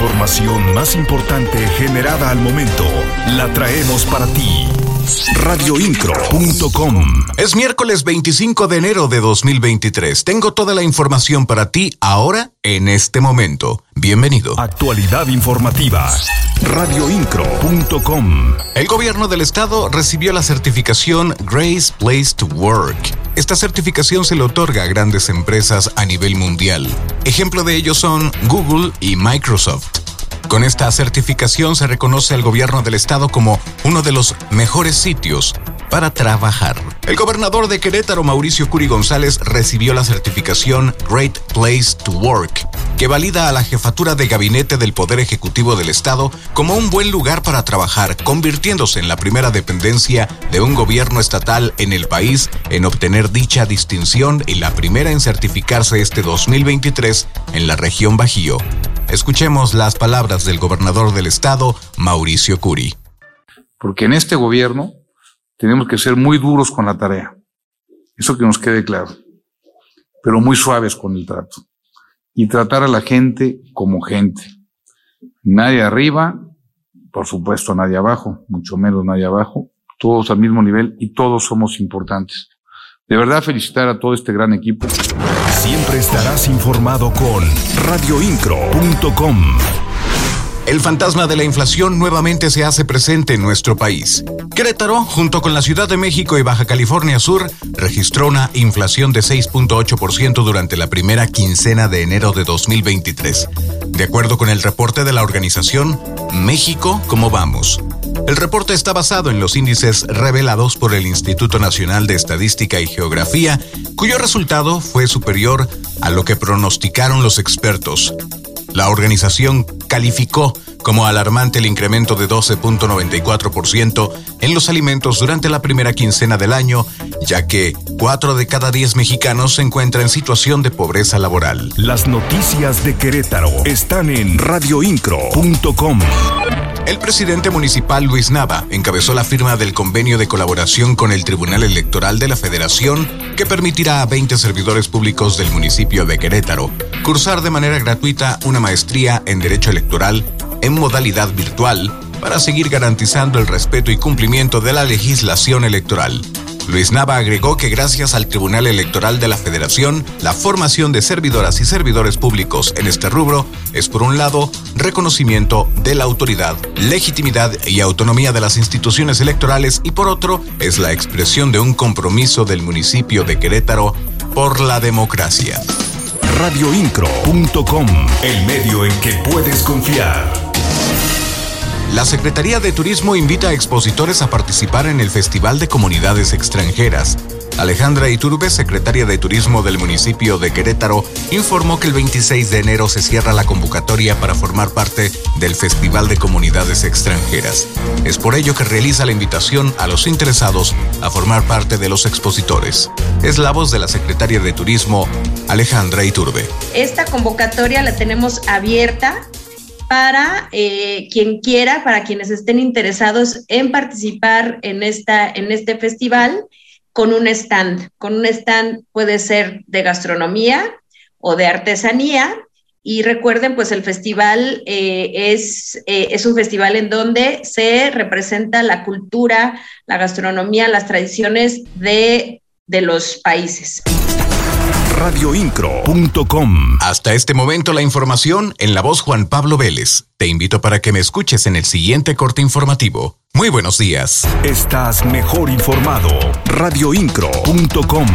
información más importante generada al momento la traemos para ti. Radioincro.com Es miércoles 25 de enero de 2023. Tengo toda la información para ti ahora, en este momento. Bienvenido. Actualidad informativa. Radioincro.com El gobierno del estado recibió la certificación Grace Place to Work. Esta certificación se le otorga a grandes empresas a nivel mundial. Ejemplo de ello son Google y Microsoft. Con esta certificación se reconoce al gobierno del estado como uno de los mejores sitios para trabajar. El gobernador de Querétaro, Mauricio Curi González, recibió la certificación Great Place to Work, que valida a la jefatura de gabinete del Poder Ejecutivo del Estado como un buen lugar para trabajar, convirtiéndose en la primera dependencia de un gobierno estatal en el país en obtener dicha distinción y la primera en certificarse este 2023 en la región Bajío. Escuchemos las palabras del gobernador del estado, Mauricio Curi. Porque en este gobierno tenemos que ser muy duros con la tarea. Eso que nos quede claro. Pero muy suaves con el trato. Y tratar a la gente como gente. Nadie arriba, por supuesto nadie abajo, mucho menos nadie abajo. Todos al mismo nivel y todos somos importantes. De verdad felicitar a todo este gran equipo. Siempre estarás informado con radioincro.com. El fantasma de la inflación nuevamente se hace presente en nuestro país. Querétaro, junto con la Ciudad de México y Baja California Sur, registró una inflación de 6.8% durante la primera quincena de enero de 2023. De acuerdo con el reporte de la organización México, ¿cómo vamos? El reporte está basado en los índices revelados por el Instituto Nacional de Estadística y Geografía, cuyo resultado fue superior a lo que pronosticaron los expertos. La organización calificó como alarmante el incremento de 12.94% en los alimentos durante la primera quincena del año, ya que 4 de cada 10 mexicanos se encuentran en situación de pobreza laboral. Las noticias de Querétaro están en radioincro.com. El presidente municipal Luis Nava encabezó la firma del convenio de colaboración con el Tribunal Electoral de la Federación que permitirá a 20 servidores públicos del municipio de Querétaro cursar de manera gratuita una maestría en Derecho Electoral en modalidad virtual para seguir garantizando el respeto y cumplimiento de la legislación electoral. Luis Nava agregó que gracias al Tribunal Electoral de la Federación, la formación de servidoras y servidores públicos en este rubro es, por un lado, reconocimiento de la autoridad, legitimidad y autonomía de las instituciones electorales y por otro, es la expresión de un compromiso del municipio de Querétaro por la democracia. Radioincro.com, el medio en que puedes confiar. La Secretaría de Turismo invita a expositores a participar en el Festival de Comunidades Extranjeras. Alejandra Iturbe, secretaria de Turismo del municipio de Querétaro, informó que el 26 de enero se cierra la convocatoria para formar parte del Festival de Comunidades Extranjeras. Es por ello que realiza la invitación a los interesados a formar parte de los expositores. Es la voz de la secretaria de Turismo, Alejandra Iturbe. Esta convocatoria la tenemos abierta para eh, quien quiera, para quienes estén interesados en participar en, esta, en este festival con un stand. Con un stand puede ser de gastronomía o de artesanía. Y recuerden, pues el festival eh, es, eh, es un festival en donde se representa la cultura, la gastronomía, las tradiciones de, de los países radioincro.com. Hasta este momento la información en la voz Juan Pablo Vélez. Te invito para que me escuches en el siguiente corte informativo. Muy buenos días. Estás mejor informado. radioincro.com.